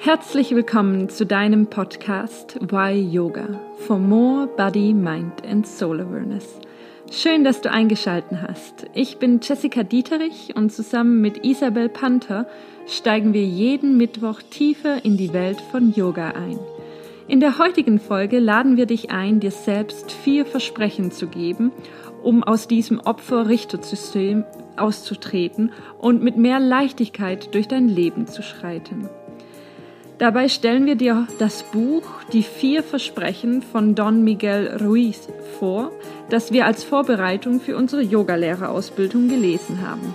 Herzlich willkommen zu deinem Podcast Why Yoga for More Body, Mind and Soul Awareness. Schön, dass du eingeschalten hast. Ich bin Jessica Dieterich und zusammen mit Isabel Panther steigen wir jeden Mittwoch tiefer in die Welt von Yoga ein. In der heutigen Folge laden wir dich ein, dir selbst vier Versprechen zu geben, um aus diesem Opfer-Richtersystem auszutreten und mit mehr Leichtigkeit durch dein Leben zu schreiten. Dabei stellen wir dir das Buch Die vier Versprechen von Don Miguel Ruiz vor, das wir als Vorbereitung für unsere Yogalehrerausbildung gelesen haben.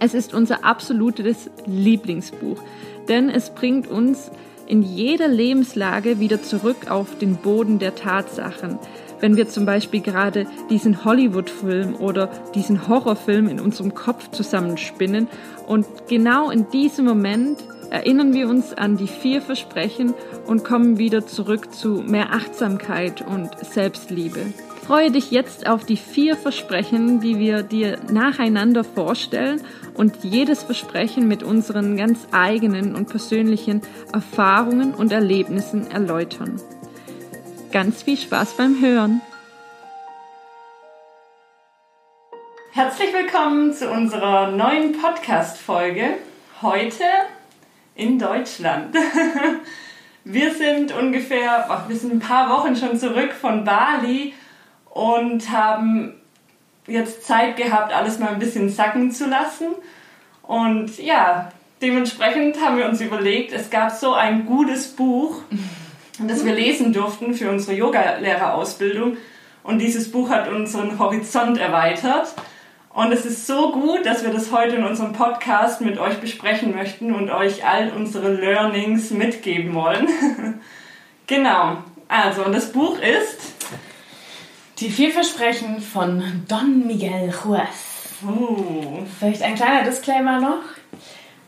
Es ist unser absolutes Lieblingsbuch, denn es bringt uns in jeder Lebenslage wieder zurück auf den Boden der Tatsachen. Wenn wir zum Beispiel gerade diesen Hollywood-Film oder diesen Horrorfilm in unserem Kopf zusammenspinnen und genau in diesem Moment erinnern wir uns an die vier Versprechen und kommen wieder zurück zu mehr Achtsamkeit und Selbstliebe. Freue dich jetzt auf die vier Versprechen, die wir dir nacheinander vorstellen und jedes Versprechen mit unseren ganz eigenen und persönlichen Erfahrungen und Erlebnissen erläutern. Ganz viel Spaß beim Hören! Herzlich willkommen zu unserer neuen Podcast-Folge. Heute in Deutschland. Wir sind ungefähr, wir sind ein paar Wochen schon zurück von Bali und haben jetzt Zeit gehabt, alles mal ein bisschen sacken zu lassen. Und ja, dementsprechend haben wir uns überlegt, es gab so ein gutes Buch, das wir lesen durften für unsere Yogalehrerausbildung. Und dieses Buch hat unseren Horizont erweitert. Und es ist so gut, dass wir das heute in unserem Podcast mit euch besprechen möchten und euch all unsere Learnings mitgeben wollen. genau. Also, und das Buch ist Die vier Versprechen von Don Miguel Juez. Uh. Vielleicht ein kleiner Disclaimer noch.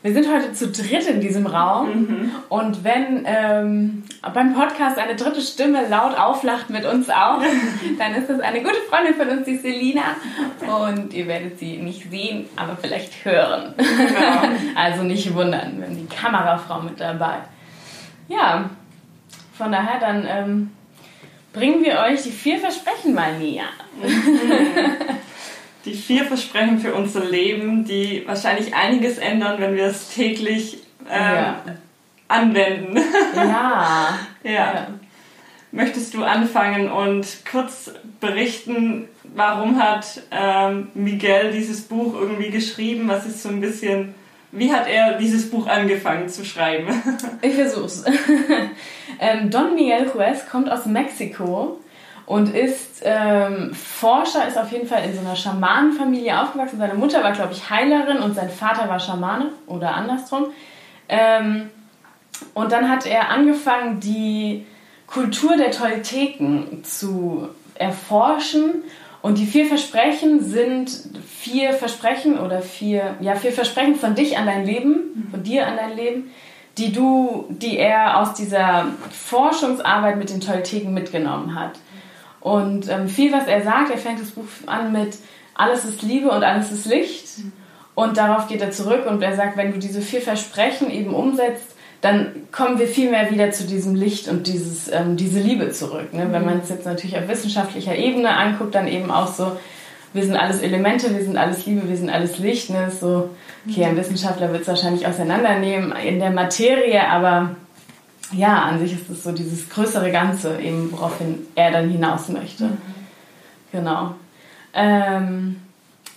Wir sind heute zu dritt in diesem Raum Mhm. und wenn ähm, beim Podcast eine dritte Stimme laut auflacht mit uns auch, dann ist das eine gute Freundin von uns, die Selina. Und ihr werdet sie nicht sehen, aber vielleicht hören. Genau. Also nicht wundern, wir haben die Kamerafrau mit dabei. Ja, von daher dann ähm, bringen wir euch die vier Versprechen mal näher. Die vier Versprechen für unser Leben, die wahrscheinlich einiges ändern, wenn wir es täglich ähm, Ja. anwenden. Ja. ja. Möchtest du anfangen und kurz berichten, warum hat ähm, Miguel dieses Buch irgendwie geschrieben? Was ist so ein bisschen, wie hat er dieses Buch angefangen zu schreiben? Ich versuch's. ähm, Don Miguel Juez kommt aus Mexiko und ist ähm, Forscher, ist auf jeden Fall in so einer Schamanenfamilie aufgewachsen. Seine Mutter war, glaube ich, Heilerin und sein Vater war Schamane oder andersrum. Ähm, und dann hat er angefangen, die Kultur der Tolteken zu erforschen. Und die vier Versprechen sind vier Versprechen oder vier, ja, vier Versprechen von dich an dein Leben, von dir an dein Leben, die du, die er aus dieser Forschungsarbeit mit den Tolteken mitgenommen hat. Und ähm, viel, was er sagt, er fängt das Buch an mit alles ist Liebe und alles ist Licht. Und darauf geht er zurück und er sagt, wenn du diese vier Versprechen eben umsetzt, dann kommen wir viel mehr wieder zu diesem Licht und dieses, ähm, diese Liebe zurück. Ne? Wenn man es jetzt natürlich auf wissenschaftlicher Ebene anguckt, dann eben auch so, wir sind alles Elemente, wir sind alles Liebe, wir sind alles Licht. Ne? So, okay, ein Wissenschaftler wird es wahrscheinlich auseinandernehmen in der Materie, aber ja, an sich ist es so dieses größere Ganze, eben woraufhin er dann hinaus möchte. Genau. Ähm,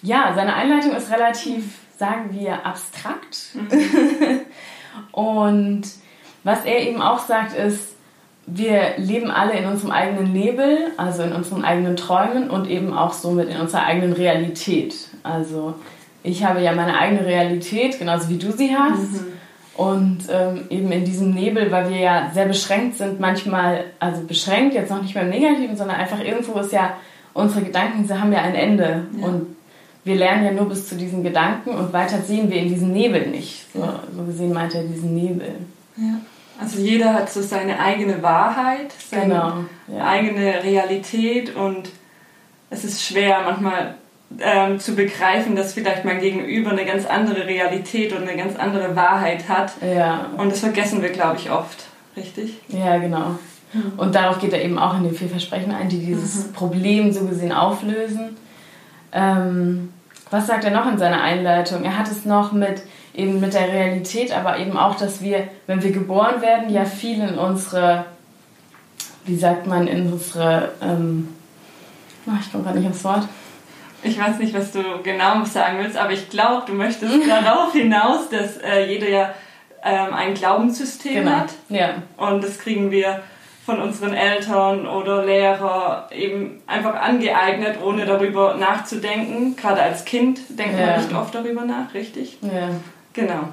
ja, seine Einleitung ist relativ, sagen wir, abstrakt. Und was er eben auch sagt, ist, wir leben alle in unserem eigenen Nebel, also in unseren eigenen Träumen und eben auch somit in unserer eigenen Realität. Also ich habe ja meine eigene Realität, genauso wie du sie hast. Und ähm, eben in diesem Nebel, weil wir ja sehr beschränkt sind, manchmal, also beschränkt, jetzt noch nicht beim Negativen, sondern einfach irgendwo ist ja, unsere Gedanken sie haben ja ein Ende. Und wir lernen ja nur bis zu diesen Gedanken und weiter sehen wir in diesem Nebel nicht. So, so gesehen meint er diesen Nebel. Also jeder hat so seine eigene Wahrheit, seine Genau, ja. eigene Realität und es ist schwer manchmal ähm, zu begreifen, dass vielleicht mein Gegenüber eine ganz andere Realität und eine ganz andere Wahrheit hat. Ja. Und das vergessen wir, glaube ich, oft. Richtig? Ja, genau. Und darauf geht er eben auch in den vier Versprechen ein, die dieses Problem so gesehen auflösen. Ähm, was sagt er noch in seiner Einleitung? Er hat es noch mit eben mit der Realität, aber eben auch, dass wir, wenn wir geboren werden, ja viel in unsere, wie sagt man, in unsere, ähm, ach, ich komme gerade nicht aufs Wort. Ich weiß nicht, was du genau sagen willst, aber ich glaube, du möchtest darauf hinaus, dass äh, jeder ja ähm, ein Glaubenssystem Genau. hat. Ja. Und das kriegen wir von unseren Eltern oder Lehrer eben einfach angeeignet, ohne darüber nachzudenken. Gerade als Kind denkt Ja. man nicht oft darüber nach, richtig? Ja. Genau.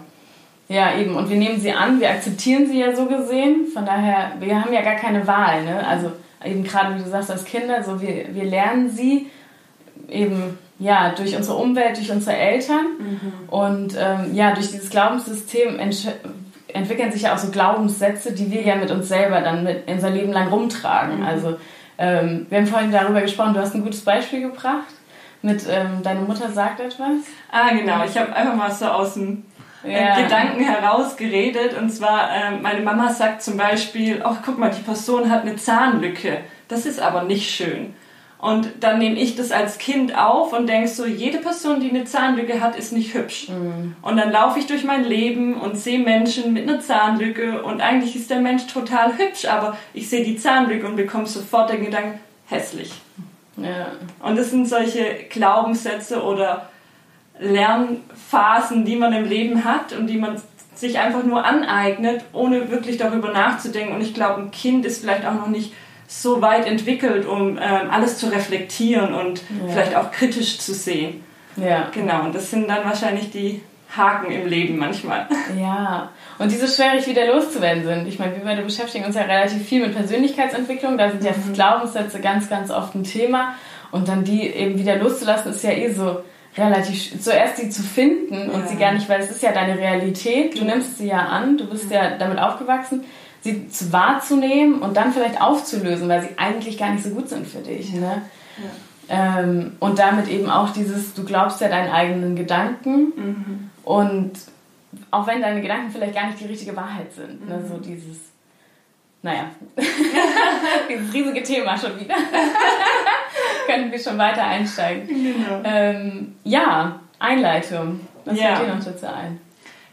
Ja, eben. Und wir nehmen sie an, wir akzeptieren sie ja so gesehen. Von daher, wir haben ja gar keine Wahl. Ne? Also eben gerade, wie du sagst, als Kinder, so wir, wir lernen sie eben ja durch unsere Umwelt, durch unsere Eltern. Und ähm, ja, durch dieses Glaubenssystem entwickeln sich ja auch so Glaubenssätze, die wir ja mit uns selber dann mit unser Leben lang rumtragen. Also ähm, wir haben vorhin darüber gesprochen, du hast ein gutes Beispiel gebracht mit ähm, deine Mutter sagt etwas. Ah, genau. Ich habe einfach mal so aus dem äh, Ja. Gedanken heraus geredet. Und zwar, ähm, meine Mama sagt zum Beispiel, ach guck mal, die Person hat eine Zahnlücke. Das ist aber nicht schön. Und dann nehme ich das als Kind auf und denke so, jede Person, die eine Zahnlücke hat, ist nicht hübsch. Und dann laufe ich durch mein Leben und sehe Menschen mit einer Zahnlücke und eigentlich ist der Mensch total hübsch, aber ich sehe die Zahnlücke und bekomme sofort den Gedanken, hässlich. Ja. Und das sind solche Glaubenssätze oder Lernphasen, die man im Leben hat und die man sich einfach nur aneignet, ohne wirklich darüber nachzudenken. Und ich glaube, ein Kind ist vielleicht auch noch nicht so weit entwickelt, um ähm, alles zu reflektieren und Ja. vielleicht auch kritisch zu sehen. Ja. Genau, und das sind dann wahrscheinlich die Haken im Leben manchmal. Ja, und die so schwierig wieder loszuwerden sind. Ich meine, wir beide beschäftigen uns ja relativ viel mit Persönlichkeitsentwicklung. Da sind ja Glaubenssätze ganz, ganz oft ein Thema. Und dann die eben wieder loszulassen, ist ja eh so relativ zuerst die zu finden und Ja. sie gar nicht, weil es ist ja deine Realität. Du nimmst sie ja an, du bist ja damit aufgewachsen, sie zu wahrzunehmen und dann vielleicht aufzulösen, weil sie eigentlich gar nicht so gut sind für dich. Ne? Ähm, und damit eben auch dieses, du glaubst ja deinen eigenen Gedanken und auch wenn deine Gedanken vielleicht gar nicht die richtige Wahrheit sind. Ne? So dieses, naja, dieses riesige Thema schon wieder. Können wir schon weiter einsteigen. Genau. Ähm, ja, Einleitung. Was Ja. fällt dir noch dazu ein?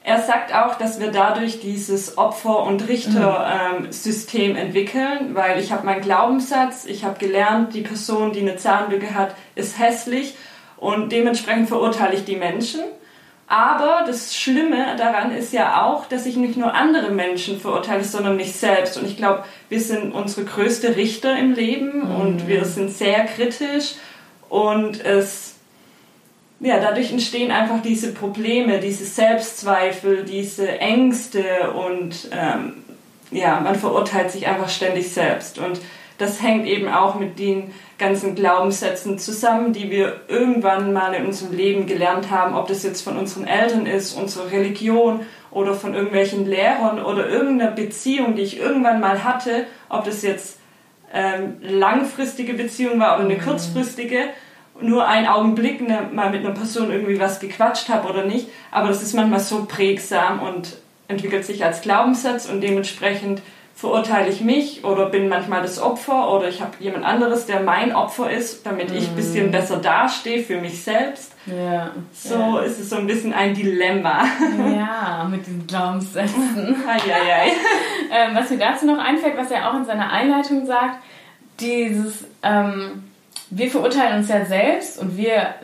Er sagt auch, dass wir dadurch dieses Opfer- und Richter-System entwickeln, weil ich habe meinen Glaubenssatz, ich habe gelernt, die Person, die eine Zahnlücke hat, ist hässlich und dementsprechend verurteile ich die Menschen. Aber das Schlimme daran ist ja auch, dass ich nicht nur andere Menschen verurteile, sondern mich selbst. Und ich glaube, wir sind unsere größte Richter im Leben und wir sind sehr kritisch und es ja, dadurch entstehen einfach diese Probleme, diese Selbstzweifel, diese Ängste und ähm, ja, man verurteilt sich einfach ständig selbst. Und das hängt eben auch mit den ganzen Glaubenssätzen zusammen, die wir irgendwann mal in unserem Leben gelernt haben, ob das jetzt von unseren Eltern ist, unserer Religion oder von irgendwelchen Lehrern oder irgendeiner Beziehung, die ich irgendwann mal hatte, ob das jetzt ähm, langfristige Beziehung war oder eine kurzfristige, nur einen Augenblick ne, mal mit einer Person irgendwie was gequatscht habe oder nicht, aber das ist manchmal so prägsam und entwickelt sich als Glaubenssatz und dementsprechend verurteile ich mich oder bin manchmal das Opfer oder ich habe jemand anderes, der mein Opfer ist, damit ich ein bisschen besser dastehe für mich selbst. Ja. So ist es so ein bisschen ein Dilemma. Ja, mit den Glaubenssätzen. Eieiei. ähm, was mir dazu noch einfällt, was er auch in seiner Einleitung sagt, dieses, ähm, wir verurteilen uns ja selbst und wir,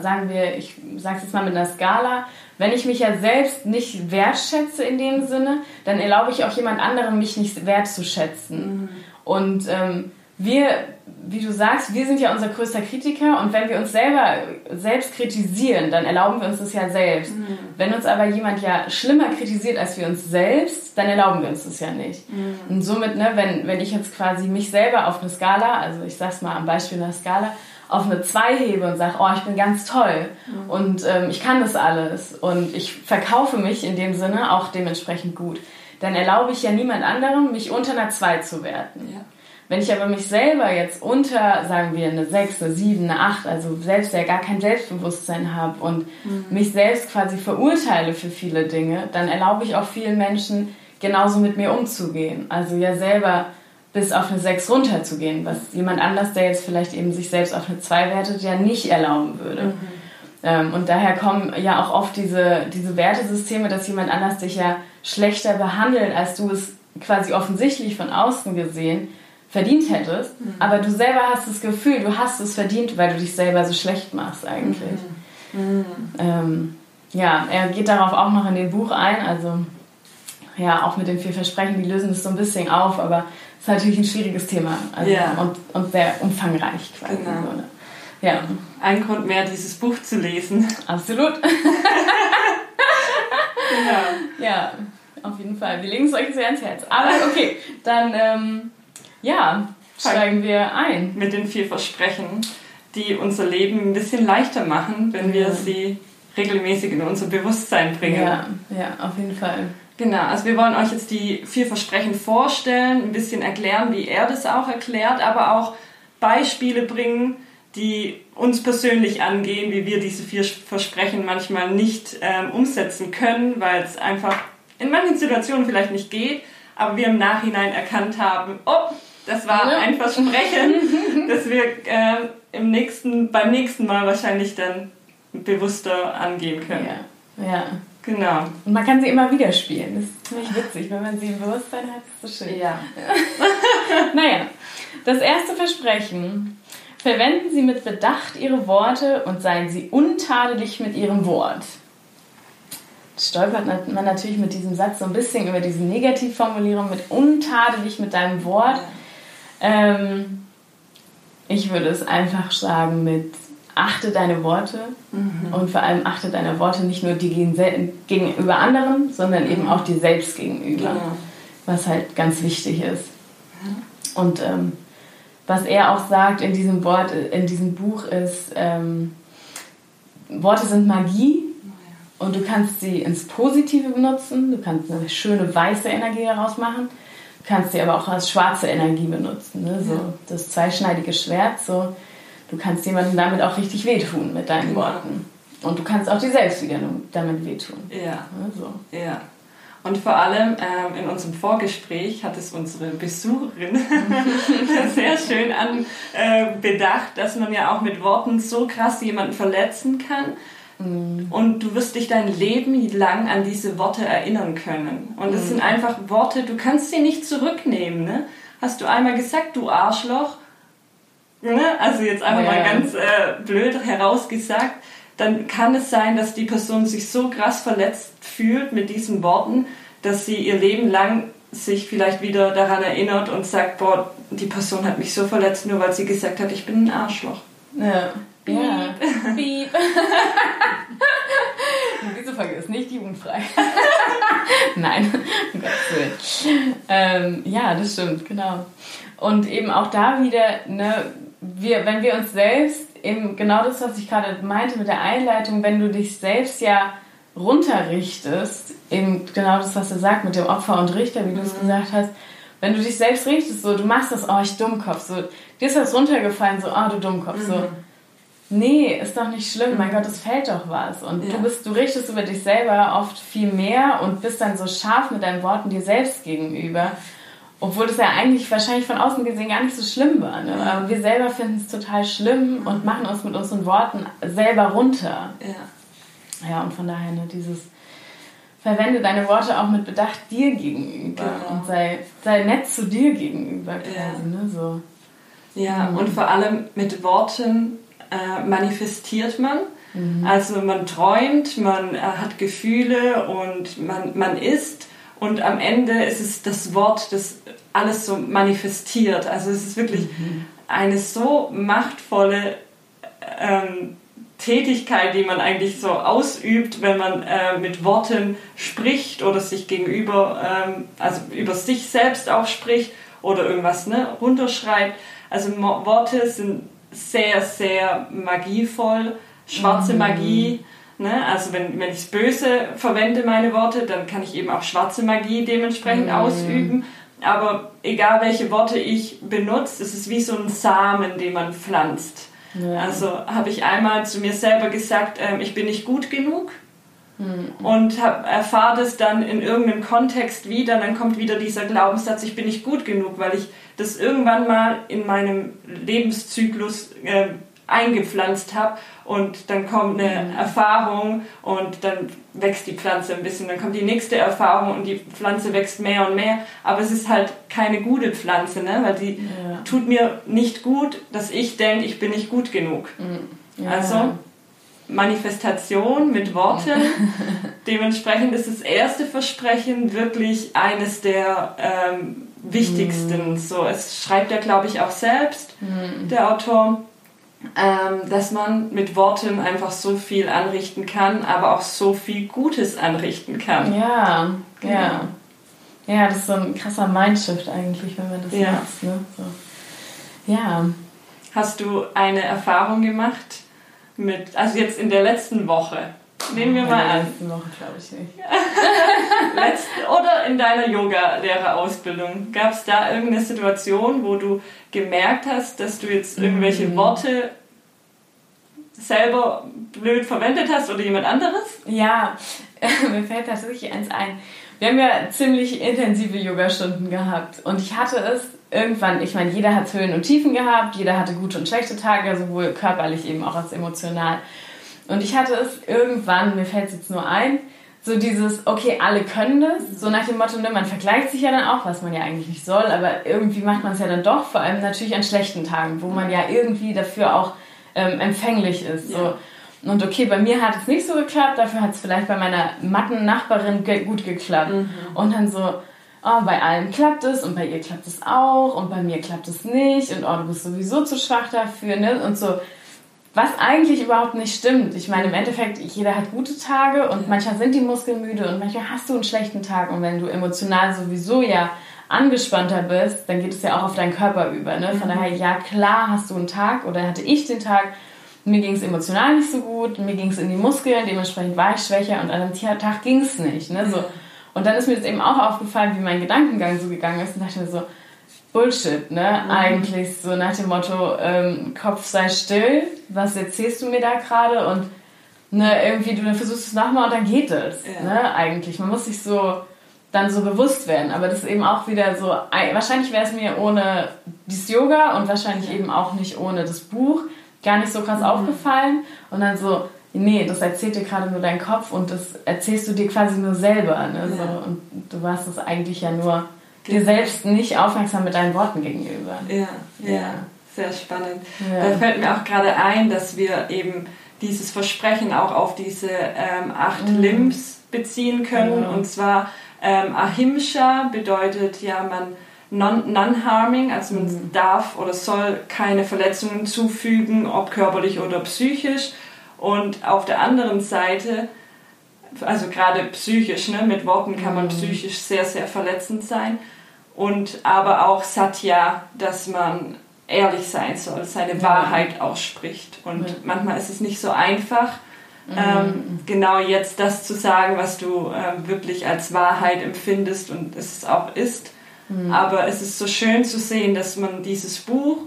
sagen wir, ich sage es jetzt mal mit einer Skala, wenn ich mich ja selbst nicht wertschätze in dem Sinne, dann erlaube ich auch jemand anderem, mich nicht wertzuschätzen. Und ähm, wir, wie du sagst, wir sind ja unser größter Kritiker und wenn wir uns selber selbst kritisieren, dann erlauben wir uns das ja selbst. Wenn uns aber jemand ja schlimmer kritisiert als wir uns selbst, dann erlauben wir uns das ja nicht. Und somit, ne, wenn, wenn ich jetzt quasi mich selber auf eine Skala, also ich sag's mal am Beispiel einer Skala, auf eine 2 hebe und sage, oh, ich bin ganz toll und ähm, ich kann das alles und ich verkaufe mich in dem Sinne auch dementsprechend gut, dann erlaube ich ja niemand anderem, mich unter einer 2 zu werten. Ja. Wenn ich aber mich selber jetzt unter, sagen wir, eine 6, eine 7, eine 8, also selbst ja gar kein Selbstbewusstsein habe und mhm. mich selbst quasi verurteile für viele Dinge, dann erlaube ich auch vielen Menschen, genauso mit mir umzugehen. Also ja selber bis auf eine 6 runterzugehen, was jemand anders, der jetzt vielleicht eben sich selbst auf eine 2 wertet, ja nicht erlauben würde. Mhm. Ähm, und daher kommen ja auch oft diese, diese Wertesysteme, dass jemand anders dich ja schlechter behandelt, als du es quasi offensichtlich von außen gesehen verdient hättest, mhm. aber du selber hast das Gefühl, du hast es verdient, weil du dich selber so schlecht machst eigentlich. Mhm. Ähm, ja, er geht darauf auch noch in dem Buch ein, also ja, auch mit den vier Versprechen, die lösen es so ein bisschen auf, aber es ist natürlich ein schwieriges Thema also, ja. und, und sehr umfangreich quasi. Genau. So, ne? Ja. Ein Grund mehr, dieses Buch zu lesen. Absolut. ja. ja, auf jeden Fall. Wir legen es euch sehr ans Herz. Aber okay, dann ähm, ja, steigen wir ein. Mit den vier Versprechen, die unser Leben ein bisschen leichter machen, wenn wir sie regelmäßig in unser Bewusstsein bringen. Ja, ja, auf jeden Fall. Genau, also wir wollen euch jetzt die vier Versprechen vorstellen, ein bisschen erklären, wie er das auch erklärt, aber auch Beispiele bringen, die uns persönlich angehen, wie wir diese vier Versprechen manchmal nicht ähm, umsetzen können, weil es einfach in manchen Situationen vielleicht nicht geht, aber wir im Nachhinein erkannt haben, oh, das war ja. ein Versprechen, das wir äh, im nächsten, beim nächsten Mal wahrscheinlich dann bewusster angehen können. Ja. ja. Genau. Und man kann sie immer wieder spielen. Das ist ziemlich witzig, wenn man sie im Bewusstsein hat, ist das schön. Ja. naja, das erste Versprechen. Verwenden Sie mit Bedacht Ihre Worte und seien Sie untadelig mit Ihrem Wort. Stolpert man natürlich mit diesem Satz so ein bisschen über diese Negativformulierung mit untadelig mit deinem Wort. Ähm, ich würde es einfach sagen mit achte deine Worte. Mhm. und vor allem achte deine Worte nicht nur die gegenüber anderen, sondern eben auch dir selbst gegenüber, genau. was halt ganz wichtig ist. Und ähm, was er auch sagt in diesem Wort, in diesem Buch ist, ähm, Worte sind Magie. Und du kannst sie ins Positive benutzen, du kannst eine schöne weiße Energie daraus machen, kannst sie aber auch als schwarze Energie benutzen, ne? so das zweischneidige Schwert, so du kannst jemandem damit auch richtig wehtun mit deinen genau. Worten. Und du kannst auch dir selbst wieder damit wehtun. Ja. So. ja. Und vor allem ähm, in unserem Vorgespräch hat es unsere Besucherin sehr schön anbedacht, äh, dass man ja auch mit Worten so krass jemanden verletzen kann. Mhm. Und du wirst dich dein Leben lang an diese Worte erinnern können. Und das mhm. sind einfach Worte, du kannst sie nicht zurücknehmen. Ne? Hast du einmal gesagt, du Arschloch? Ne? Also jetzt einfach ja. mal ganz äh, blöd herausgesagt dann kann es sein, dass die Person sich so krass verletzt fühlt mit diesen Worten, dass sie ihr Leben lang sich vielleicht wieder daran erinnert und sagt, boah, die Person hat mich so verletzt, nur weil sie gesagt hat, ich bin ein Arschloch. Ja. Ja. Piep. Diese Folge ist nicht jugendfrei. Nein, um Gottes Willen. Ähm, ja, das stimmt, genau. Und eben auch da wieder, ne, wir, wenn wir uns selbst eben genau das, was ich gerade meinte mit der Einleitung, wenn du dich selbst ja runterrichtest, eben genau das, was er sagt mit dem Opfer und Richter, wie du es mhm. gesagt hast, wenn du dich selbst richtest, so, du machst das, oh, ich Dummkopf, so, dir ist das runtergefallen, so, oh, du Dummkopf, mhm. so, nee, ist doch nicht schlimm, mein mhm. Gott, es fällt doch was. Und ja. du bist, du richtest über dich selber oft viel mehr und bist dann so scharf mit deinen Worten dir selbst gegenüber. Obwohl das ja eigentlich wahrscheinlich von außen gesehen gar nicht so schlimm war. Ne? Aber wir selber finden es total schlimm und machen uns mit unseren Worten selber runter. Ja. Ja, und von daher ne, dieses verwende deine Worte auch mit Bedacht dir gegenüber genau. und sei, sei nett zu dir gegenüber quasi. Ja, ne? so. ja mhm. und vor allem mit Worten äh, manifestiert man. Mhm. Also man träumt, man äh, hat Gefühle und man, man ist und am Ende ist es das Wort, das alles so manifestiert. Also es ist wirklich mhm. eine so machtvolle ähm, Tätigkeit, die man eigentlich so ausübt, wenn man äh, mit Worten spricht oder sich gegenüber, ähm, also über sich selbst auch spricht oder irgendwas ne, runterschreibt. Also Worte sind sehr, sehr magievoll, schwarze mhm. Magie. Ne? Also wenn, wenn ich Böse verwende, meine Worte, dann kann ich eben auch schwarze Magie dementsprechend mhm. ausüben. aber egal welche Worte ich benutze, es ist wie so ein Samen, den man pflanzt. Ja. Also habe ich einmal zu mir selber gesagt, ähm, ich bin nicht gut genug mhm. und erfahre das dann in irgendeinem Kontext wieder. Dann kommt wieder dieser Glaubenssatz, ich bin nicht gut genug, weil ich das irgendwann mal in meinem Lebenszyklus äh, eingepflanzt habe und dann kommt eine mhm. Erfahrung und dann wächst die Pflanze ein bisschen, dann kommt die nächste Erfahrung und die Pflanze wächst mehr und mehr, aber es ist halt keine gute Pflanze, ne? weil die ja. tut mir nicht gut, dass ich denke, ich bin nicht gut genug. Mhm. Ja. Also Manifestation mit Worten. Dementsprechend ist das erste Versprechen wirklich eines der ähm, wichtigsten. Mhm. So, es schreibt er, glaube ich, auch selbst, mhm. der Autor ähm, dass man mit Worten einfach so viel anrichten kann, aber auch so viel Gutes anrichten kann. Ja, genau. ja. Ja, das ist so ein krasser Mindshift eigentlich, wenn man das ja. nutzt. Ne? So. Ja. Hast du eine Erfahrung gemacht mit, also jetzt in der letzten Woche? Nehmen wir mal an. Letzten Woche glaube ich nicht. Letzten, oder in deiner Yoga-Lehrerausbildung. Gab es da irgendeine Situation, wo du gemerkt hast, dass du jetzt irgendwelche mhm. Worte selber blöd verwendet hast oder jemand anderes? Ja, mir fällt tatsächlich eins ein. Wir haben ja ziemlich intensive Yoga-Stunden gehabt und ich hatte es irgendwann, ich meine, jeder hat Höhen und Tiefen gehabt, jeder hatte gute und schlechte Tage, sowohl körperlich eben auch als emotional. Und ich hatte es irgendwann, mir fällt es jetzt nur ein, so dieses, okay, alle können das, so nach dem Motto, ne, man vergleicht sich ja dann auch, was man ja eigentlich nicht soll, aber irgendwie macht man es ja dann doch, vor allem natürlich an schlechten Tagen, wo man ja irgendwie dafür auch ähm, empfänglich ist. So. Und okay, bei mir hat es nicht so geklappt, dafür hat es vielleicht bei meiner Matten-Nachbarin gut geklappt. Mhm. Und dann so, oh, bei allen klappt es und bei ihr klappt es auch und bei mir klappt es nicht und oh, du bist sowieso zu schwach dafür, ne? Und so, was eigentlich überhaupt nicht stimmt. Ich meine, im Endeffekt, jeder hat gute Tage und manchmal sind die Muskeln müde und manchmal hast du einen schlechten Tag. Und wenn du emotional sowieso ja angespannter bist, dann geht es ja auch auf deinen Körper über. Ne? Von mhm. daher, ja klar hast du einen Tag oder hatte ich den Tag, mir ging es emotional nicht so gut, mir ging es in die Muskeln, dementsprechend war ich schwächer und an einem Tag ging es nicht. Ne? So. Und dann ist mir das eben auch aufgefallen, wie mein Gedankengang so gegangen ist und dachte mir so, Bullshit, ne? Mhm. Eigentlich so nach dem Motto, ähm, Kopf sei still, was erzählst du mir da gerade? Und ne, irgendwie, du versuchst es nochmal und dann geht es, ja. ne? Eigentlich. Man muss sich so dann so bewusst werden. Aber das ist eben auch wieder so, wahrscheinlich wäre es mir ohne dieses Yoga und wahrscheinlich eben auch nicht ohne das Buch gar nicht so krass mhm. aufgefallen. Und dann so, nee, das erzählt dir gerade nur dein Kopf und das erzählst du dir quasi nur selber. Ne? Ja. So, und du warst es eigentlich ja nur dir selbst nicht aufmerksam mit deinen Worten gegenüber. Ja, ja, ja. sehr spannend. Ja. Da fällt mir auch gerade ein, dass wir eben dieses Versprechen auch auf diese ähm, acht mhm. Limbs beziehen können. Mhm. Und zwar ähm, Ahimsa bedeutet ja, man Non-Harming, also man mhm. darf oder soll keine Verletzungen zufügen, ob körperlich oder psychisch. Und auf der anderen Seite, also gerade psychisch, ne, mit Worten kann man mhm. psychisch sehr, sehr verletzend sein und aber auch Satya, dass man ehrlich sein soll, seine ja. Wahrheit ausspricht. Und ja. manchmal ist es nicht so einfach, mhm. ähm, genau jetzt das zu sagen, was du ähm, wirklich als Wahrheit empfindest und es auch ist. Mhm. Aber es ist so schön zu sehen, dass man dieses Buch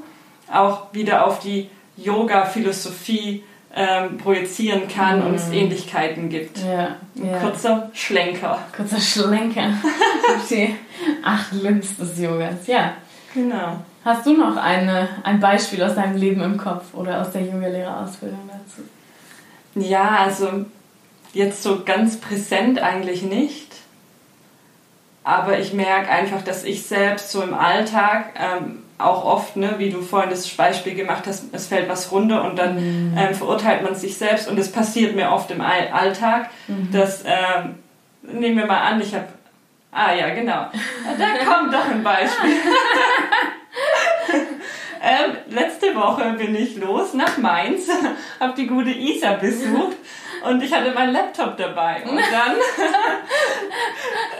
auch wieder auf die Yoga-Philosophie ähm, projizieren kann mhm. und es mhm. Ähnlichkeiten gibt. Ja, ja. Kurzer Schlenker. Kurzer Schlenker. die acht Limbs des Yogas. Ja. Genau. Hast du noch eine, ein Beispiel aus deinem Leben im Kopf oder aus der Yoga-Lehrerausbildung dazu? Ja, also jetzt so ganz präsent eigentlich nicht. Aber ich merke einfach, dass ich selbst so im Alltag ähm, auch oft, ne, wie du vorhin das Beispiel gemacht hast, es fällt was runter und dann mhm. ähm, verurteilt man sich selbst und das passiert mir oft im Alltag, mhm. dass, ähm, nehmen wir mal an, ich habe, ah ja, genau, da kommt doch ein Beispiel. ähm, letzte Woche bin ich los nach Mainz, habe die gute Isa besucht und ich hatte meinen Laptop dabei. Und dann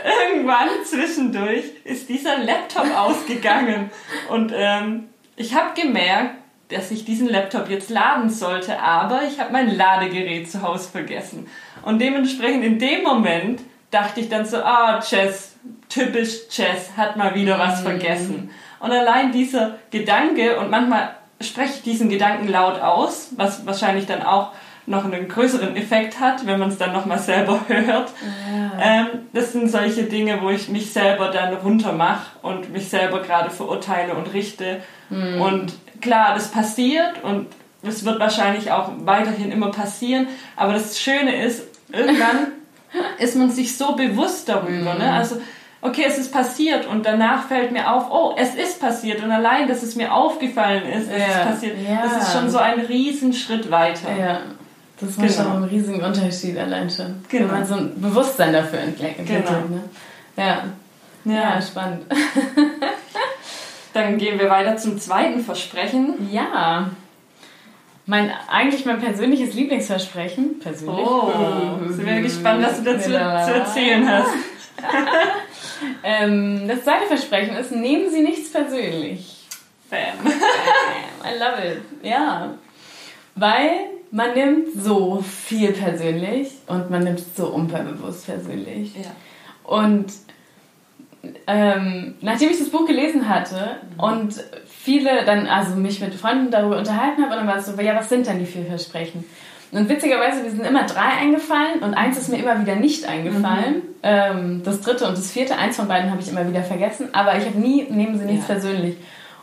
irgendwann zwischendurch ist dieser Laptop ausgegangen. Und ähm, ich habe gemerkt, dass ich diesen Laptop jetzt laden sollte, aber ich habe mein Ladegerät zu Hause vergessen. Und dementsprechend in dem Moment dachte ich dann so, ah, Chess, typisch Chess, hat mal wieder was mhm. vergessen. Und allein dieser Gedanke, und manchmal spreche ich diesen Gedanken laut aus, was wahrscheinlich dann auch noch einen größeren Effekt hat, wenn man es dann nochmal selber hört. Ja. Ähm, das sind solche Dinge, wo ich mich selber dann runtermache und mich selber gerade verurteile und richte. Mhm. Und klar, das passiert und es wird wahrscheinlich auch weiterhin immer passieren. Aber das Schöne ist, irgendwann ist man sich so bewusst darüber. Mhm. Ne? Also okay, es ist passiert und danach fällt mir auf, oh, es ist passiert und allein, dass es mir aufgefallen ist, es ja. ist passiert, ja. das ist schon so ein Riesenschritt weiter. Ja. Das macht genau. schon einen riesigen Unterschied allein schon. Genau. Wenn man so ein Bewusstsein dafür entwickelt. Genau. Ne? Ja. ja. Ja, spannend. Dann gehen wir weiter zum zweiten Versprechen. Ja. Mein, eigentlich mein persönliches Lieblingsversprechen. Persönlich. Oh, sind wir gespannt, was du dazu zu erzählen hast. ähm, das zweite Versprechen ist, nehmen Sie nichts persönlich. Bam. Bam. I love it. Ja. Weil man nimmt so viel persönlich und man nimmt es so unbewusst persönlich. Ja. Und ähm, nachdem ich das Buch gelesen hatte mhm. und viele dann, also mich mit Freunden darüber unterhalten habe, und dann war es so, ja, was sind denn die vier Versprechen? Und witzigerweise, wir sind immer drei eingefallen und eins ist mir immer wieder nicht eingefallen. Mhm. Ähm, das dritte und das vierte, eins von beiden habe ich immer wieder vergessen, aber ich habe nie, nehmen sie nichts ja. persönlich.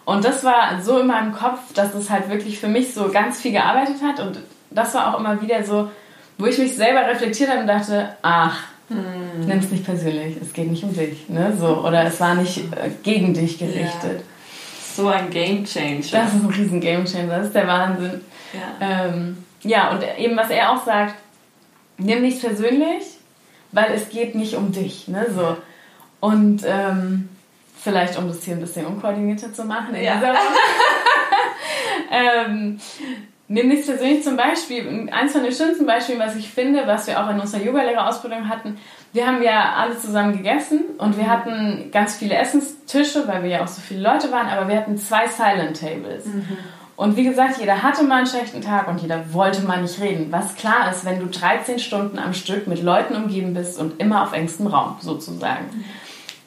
Und das war so in meinem Kopf, dass es halt wirklich für mich so ganz viel gearbeitet hat und das war auch immer wieder so, wo ich mich selber reflektiert habe und dachte, ach, hm. nimm es nicht persönlich, es geht nicht um dich, ne? So, oder es war nicht äh, gegen dich gerichtet. Ja. So ein Game Changer. Das ist ein riesen Game Changer, das ist der Wahnsinn. Ja. Ähm, ja, und eben was er auch sagt, nimm nichts persönlich, weil es geht nicht um dich, ne? So. Und ähm, vielleicht, um das hier ein bisschen unkoordinierter zu machen in ja. dieser ähm, Nimm nichts persönlich zum Beispiel, eins von den schönsten Beispielen, was ich finde, was wir auch in unserer Yogalehrerausbildung hatten, wir haben ja alle zusammen gegessen und wir hatten ganz viele Essenstische, weil wir ja auch so viele Leute waren, aber wir hatten zwei Silent Tables. Mhm. Und wie gesagt, jeder hatte mal einen schlechten Tag und jeder wollte mal nicht reden. Was klar ist, wenn du 13 Stunden am Stück mit Leuten umgeben bist und immer auf engstem Raum sozusagen, mhm.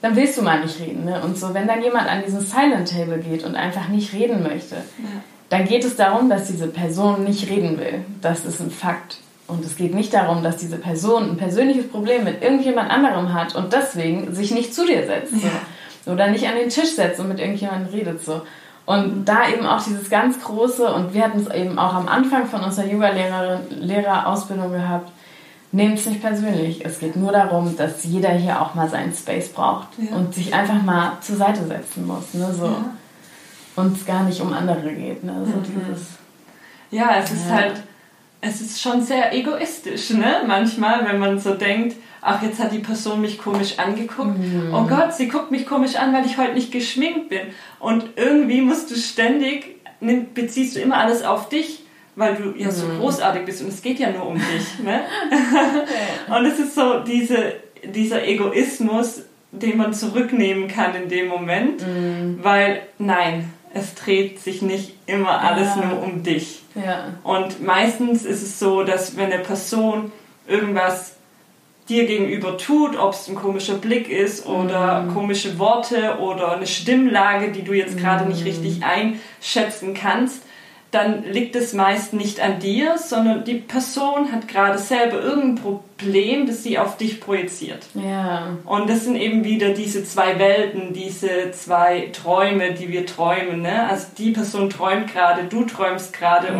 dann willst du mal nicht reden. Ne? Und so, wenn dann jemand an diesen Silent Table geht und einfach nicht reden möchte, ja dann geht es darum, dass diese Person nicht reden will. Das ist ein Fakt. Und es geht nicht darum, dass diese Person ein persönliches Problem mit irgendjemand anderem hat und deswegen sich nicht zu dir setzt. Ja. Oder nicht an den Tisch setzt und mit irgendjemandem redet. So. Und da eben auch dieses ganz große, und wir hatten es eben auch am Anfang von unserer Yoga-Lehrerausbildung gehabt, nehmt es nicht persönlich. Es geht nur darum, dass jeder hier auch mal seinen Space braucht ja. und sich einfach mal zur Seite setzen muss. Ne? So. Ja und es gar nicht um andere geht. Ne? Also mhm. dieses, ja, es ist ja. halt, es ist schon sehr egoistisch, ne? Manchmal, wenn man so denkt, ach, jetzt hat die Person mich komisch angeguckt. Mhm. Oh Gott, sie guckt mich komisch an, weil ich heute nicht geschminkt bin. Und irgendwie musst du ständig, beziehst du immer alles auf dich, weil du ja so mhm. großartig bist und es geht ja nur um dich. Ne? und es ist so diese, dieser Egoismus, den man zurücknehmen kann in dem Moment, mhm. weil nein, es dreht sich nicht immer alles ja. nur um dich. Ja. Und meistens ist es so, dass wenn eine Person irgendwas dir gegenüber tut, ob es ein komischer Blick ist oder mm. komische Worte oder eine Stimmlage, die du jetzt gerade mm. nicht richtig einschätzen kannst, dann liegt es meist nicht an dir, sondern die Person hat gerade selber irgendein Problem, das sie auf dich projiziert. Ja. Und das sind eben wieder diese zwei Welten, diese zwei Träume, die wir träumen. Ne? Also die Person träumt gerade, du träumst gerade ja.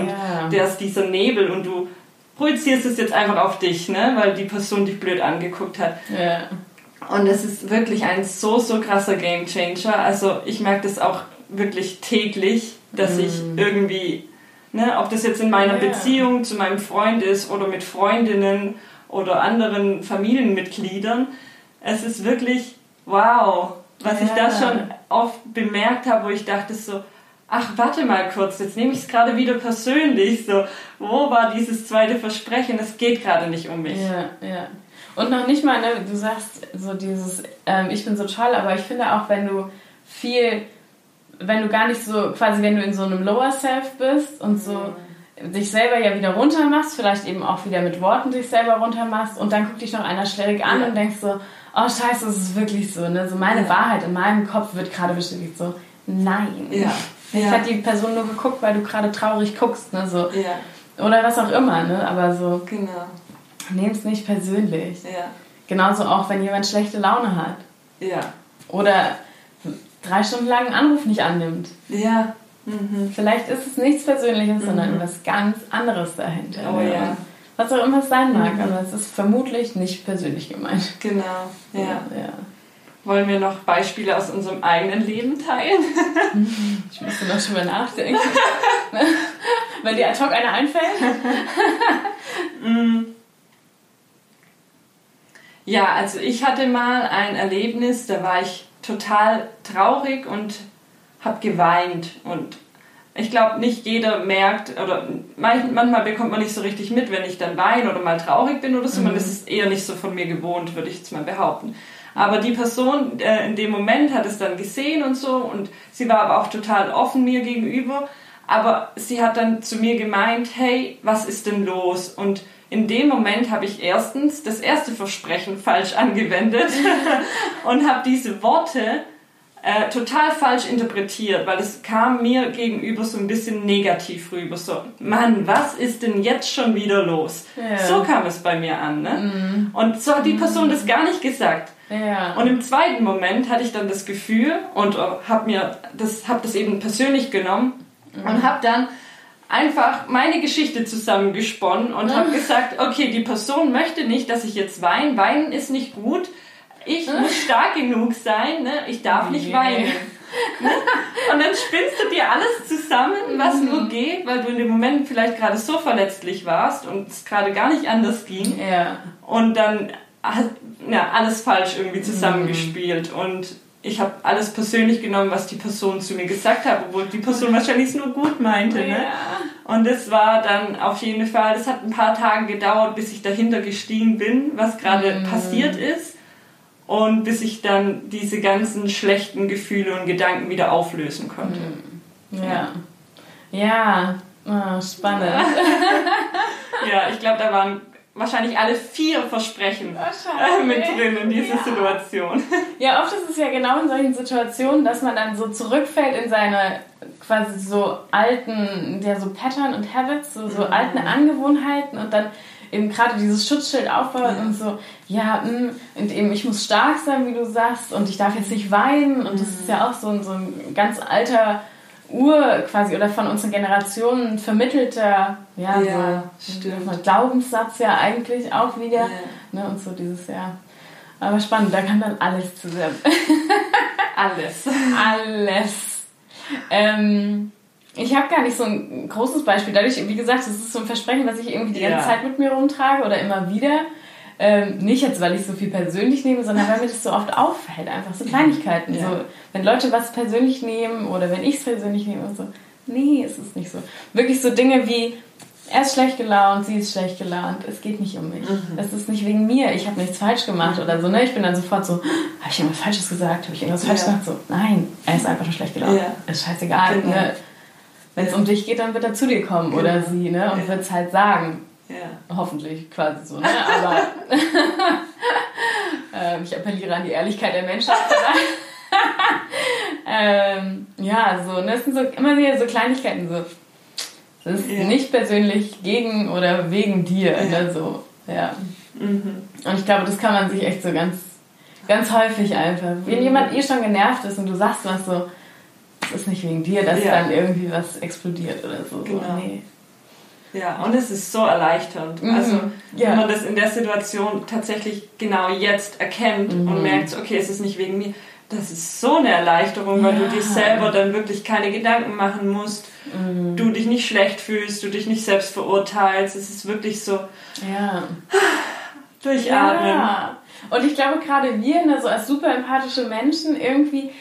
und der ist dieser Nebel und du projizierst es jetzt einfach auf dich, ne? weil die Person dich blöd angeguckt hat. Ja. Und es ist wirklich ein so, so krasser Game Changer. Also ich merke das auch wirklich täglich dass ich mm. irgendwie, ne, ob das jetzt in meiner ja. Beziehung zu meinem Freund ist oder mit Freundinnen oder anderen Familienmitgliedern, es ist wirklich wow, was ja. ich da schon oft bemerkt habe, wo ich dachte so, ach, warte mal kurz, jetzt nehme ich es gerade wieder persönlich, so, wo war dieses zweite Versprechen? Es geht gerade nicht um mich. Ja, ja. Und noch nicht mal, ne, du sagst so dieses, ähm, ich bin so toll, aber ich finde auch, wenn du viel wenn du gar nicht so, quasi wenn du in so einem Lower Self bist und so dich selber ja wieder runter machst, vielleicht eben auch wieder mit Worten dich selber runter machst und dann guckt dich noch einer schräg an Ja. und denkst so, oh scheiße, das ist wirklich so, ne? So meine Ja. Wahrheit in meinem Kopf wird gerade bestätigt so, nein. Ja. Vielleicht Ja. hat die Person nur geguckt, weil du gerade traurig guckst, ne? So. Ja, Oder was auch immer, ne? Aber so, genau. nehm's nicht persönlich. Ja, Genauso auch, wenn jemand schlechte Laune hat. ja, Oder drei Stunden lang einen Anruf nicht annimmt. ja. Mhm. Vielleicht ist es nichts Persönliches, sondern was ganz anderes dahinter. Oh ja. Was auch immer es sein mag, aber es ist vermutlich nicht persönlich gemeint. Genau. Ja. ja. Wollen wir noch Beispiele aus unserem eigenen Leben teilen? Ich müsste noch drüber nachdenken. Wenn dir ad hoc einer einfällt. Ja, also ich hatte mal ein Erlebnis, da war ich total traurig und habe geweint. Und ich glaube, nicht jeder merkt, oder manch- manchmal bekommt man nicht so richtig mit, wenn ich dann weine oder mal traurig bin oder so. Man ist es eher nicht so von mir gewohnt, würde ich jetzt mal behaupten. Aber die Person äh, in dem Moment hat es dann gesehen und so und sie war aber auch total offen mir gegenüber. Aber sie hat dann zu mir gemeint, hey, was ist denn los? Und in dem Moment habe ich erstens das erste Versprechen falsch angewendet und habe diese Worte äh, total falsch interpretiert, weil es kam mir gegenüber so ein bisschen negativ rüber. So, Mann, was ist denn jetzt schon wieder los? Ja. So kam es bei mir an. Ne? Und so hat die Person das gar nicht gesagt. Ja. Und im zweiten Moment hatte ich dann das Gefühl und habe mir das, hab das eben persönlich genommen und habe dann einfach meine Geschichte zusammengesponnen und habe gesagt, okay, die Person möchte nicht, dass ich jetzt weine. Weinen ist nicht gut. Ich muss stark genug sein. Ne? Ich darf nicht Nee. weinen. Ne? Und dann spinnst du dir alles zusammen, was nur geht, weil du in dem Moment vielleicht gerade so verletzlich warst und es gerade gar nicht anders ging ja. und dann hat ja, alles falsch irgendwie zusammengespielt und ich habe alles persönlich genommen, was die Person zu mir gesagt hat, obwohl die Person wahrscheinlich es nur gut meinte. Ne? Ja. Und das war dann auf jeden Fall, das hat ein paar Tage gedauert, bis ich dahinter gestiegen bin, was gerade passiert ist und bis ich dann diese ganzen schlechten Gefühle und Gedanken wieder auflösen konnte. Ja. Ja. Ah, spannend. Ja, ich glaube, da waren wahrscheinlich alle vier Versprechen äh, Wahrscheinlich. mit drin in dieser Ja. Situation. Ja, oft ist es ja genau in solchen Situationen, dass man dann so zurückfällt in seine quasi so alten, ja, so Pattern und Habits, so, so alten Angewohnheiten und dann eben gerade dieses Schutzschild aufbaut und so, ja, mh, und eben ich muss stark sein, wie du sagst, und ich darf jetzt nicht weinen und das ist ja auch so ein, so ein ganz alter Ur quasi oder von unseren Generationen vermittelter, ja, Ja, so Glaubenssatz ja eigentlich auch wieder, Ja. ne, und so dieses, ja, aber spannend, da kann dann alles zusammen. Alles. alles. Ähm, ich habe gar nicht so ein großes Beispiel. Dadurch, wie gesagt, das ist so ein Versprechen, was ich irgendwie die ganze Ja. Zeit mit mir rumtrage oder immer wieder. Ähm, nicht jetzt, weil ich so viel persönlich nehme, sondern weil mir das so oft auffällt. Einfach so Kleinigkeiten. Ja. So, wenn Leute was persönlich nehmen oder wenn ich es persönlich nehme und so. Nee, es ist nicht so. Wirklich so Dinge wie, er ist schlecht gelaunt, sie ist schlecht gelaunt. Es geht nicht um mich. Es ist nicht wegen mir. Ich habe nichts falsch gemacht oder so. Ne? Ich bin dann sofort so, habe ich irgendwas Falsches gesagt? Habe ich irgendwas falsch Ja. gemacht? So, nein, er ist einfach nur schlecht gelaunt. Ja. Ist scheißegal. Genau. Ne? Wenn es um dich geht, dann wird er zu dir kommen oder Genau. sie ne? und Ja. wird es halt sagen. Ja. Hoffentlich quasi so. Ne? Aber ähm, ich appelliere an die Ehrlichkeit der Menschheit. ähm, ja, so, ne? es sind so immer wieder so Kleinigkeiten so. Das ist Ja. nicht persönlich gegen oder wegen dir, Ja. ne? So, ja. Mhm. Und ich glaube, das kann man sich echt so ganz, ganz häufig einfach. Wenn Mhm. jemand eh schon genervt ist und du sagst was so, es ist nicht wegen dir, dass Ja. dann irgendwie was explodiert oder so. Genau. So, nee. Ja, und es ist so erleichternd. Mhm. Also, Ja. wenn man das in der Situation tatsächlich genau jetzt erkennt Mhm. und merkt, okay, es ist nicht wegen mir, das ist so eine Erleichterung, weil du dir selber dann wirklich keine Gedanken machen musst, Mhm. du dich nicht schlecht fühlst, du dich nicht selbst verurteilst. Es ist wirklich so Ja. durchatmen. Ja. Und ich glaube, gerade wir, ne, so als super empathische Menschen, irgendwie,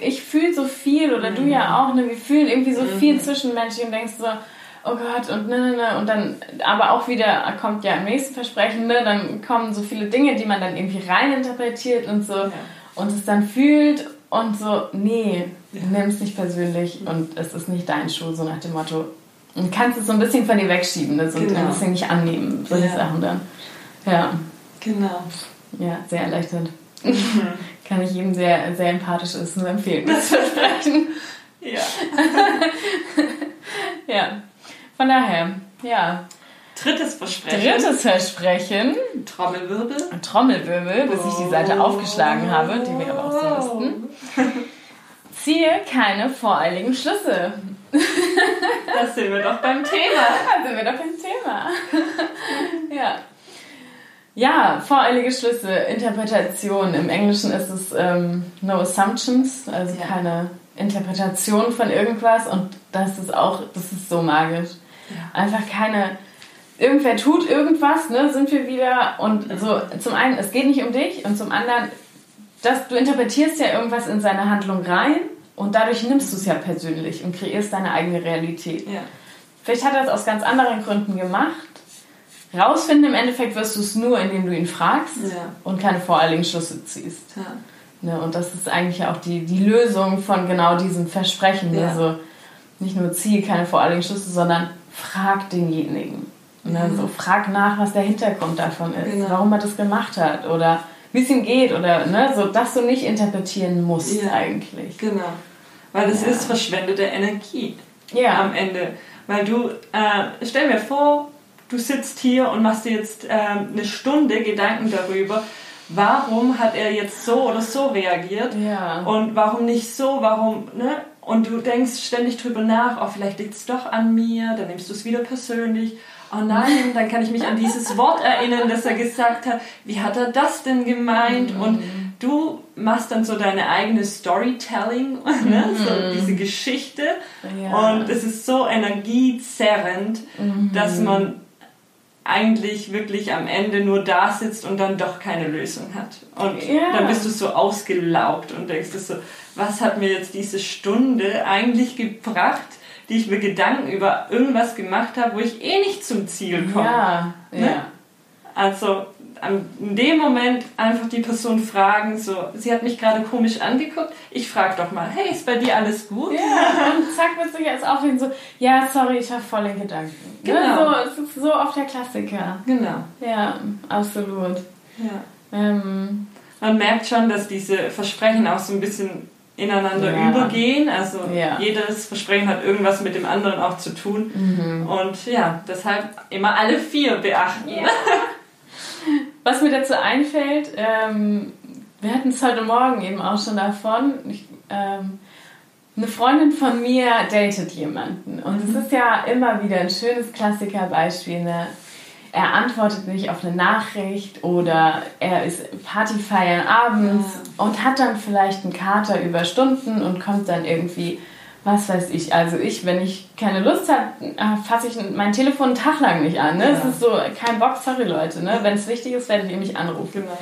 ich fühle so viel, oder du ja auch, ne, wir fühlen irgendwie so viel zwischenmenschlich und denkst so, oh Gott, und ne, ne, ne, und dann, aber auch wieder kommt ja im nächsten Versprechen, ne, dann kommen so viele Dinge, die man dann irgendwie reininterpretiert und so, und es dann fühlt und so, nee, nimm es nicht persönlich und es ist nicht dein Schuh, so nach dem Motto, Und kannst es so ein bisschen von dir wegschieben, ne? so Genau. ein bisschen nicht annehmen, solche Ja. Sachen dann. Ja, Genau. ja, sehr erleichtert. Kann ich jedem, der sehr empathisch ist, nur empfehlen, das Versprechen. Ja. Ja, von daher, ja. Drittes Versprechen. Drittes Versprechen, Trommelwirbel. Trommelwirbel, bis ich die Seite aufgeschlagen habe, die wir aber auch so wussten. Ziehe keine voreiligen Schlüsse. Da sind wir doch beim Thema. Da sind wir doch beim Thema. ja. Ja, voreilige Schlüsse, Interpretation. Im Englischen ist es ähm, no assumptions, also Ja. keine Interpretation von irgendwas. Und das ist auch, das ist so magisch. Einfach keine, irgendwer tut irgendwas, ne, sind wir wieder. Und so, zum einen, es geht nicht um dich und zum anderen, dass du interpretierst ja irgendwas in seine Handlung rein und dadurch nimmst du es ja persönlich und kreierst deine eigene Realität. Ja. Vielleicht hat er es aus ganz anderen Gründen gemacht. Rausfinden im Endeffekt wirst du es nur, indem du ihn fragst Ja. und keine voreiligen Schlüsse ziehst. Ja. Ne? Und das ist eigentlich auch die, die Lösung von genau diesem Versprechen. Ja. Also nicht nur ziehe keine voreiligen Schlüsse, sondern frag denjenigen. Ne? So, frag nach, was der Hintergrund davon ist, Genau. warum er das gemacht hat oder wie es ihm geht oder ne? so, dass du nicht interpretieren musst Ja. eigentlich. Genau. Weil es Ja. ist verschwendete Energie Ja, am Ende. Weil du, äh, stell mir vor, du sitzt hier und machst dir jetzt ähm, eine Stunde Gedanken darüber, warum hat er jetzt so oder so reagiert ja. und warum nicht so, warum, ne? Und du denkst ständig drüber nach, oh, vielleicht liegt es doch an mir, dann nimmst du es wieder persönlich. Oh nein, dann kann ich mich an dieses Wort erinnern, das er gesagt hat. Wie hat er das denn gemeint? Und du machst dann so deine eigene Storytelling, ne? so diese Geschichte. Ja. Und es ist so energiezerrend, dass man eigentlich wirklich am Ende nur da sitzt und dann doch keine Lösung hat. Und Ja. dann bist du so ausgelaugt und denkst dir so, was hat mir jetzt diese Stunde eigentlich gebracht, die ich mir Gedanken über irgendwas gemacht habe, wo ich eh nicht zum Ziel komme. Ja, Ne? ja. Also in dem Moment einfach die Person fragen, so, sie hat mich gerade komisch angeguckt, ich frage doch mal, hey, ist bei dir alles gut? Ja, und zack, wird sich jetzt auch hin so, ja, sorry, ich war voll in Gedanken. Genau. Ne, so, es ist so oft der Klassiker. Genau. Ja, absolut. Ja. Ähm, Man merkt schon, dass diese Versprechen auch so ein bisschen ineinander Ja. übergehen. Also Ja. jedes Versprechen hat irgendwas mit dem anderen auch zu tun. Mhm. Und ja, deshalb immer alle vier beachten. Was mir dazu einfällt, ähm, wir hatten es heute Morgen eben auch schon davon, ich, ähm, eine Freundin von mir datet jemanden und es ist ja immer wieder ein schönes Klassikerbeispiel. Ne? Er antwortet nicht auf eine Nachricht oder er ist Party feiern abends und hat dann vielleicht einen Kater über Stunden und kommt dann irgendwie, was weiß ich, also ich, wenn ich keine Lust habe, fasse ich mein Telefon einen Tag lang nicht an. Ne? Ja. Es ist so, kein Bock, sorry Leute, ne? wenn es wichtig ist, werdet ihr mich anrufen. Genau.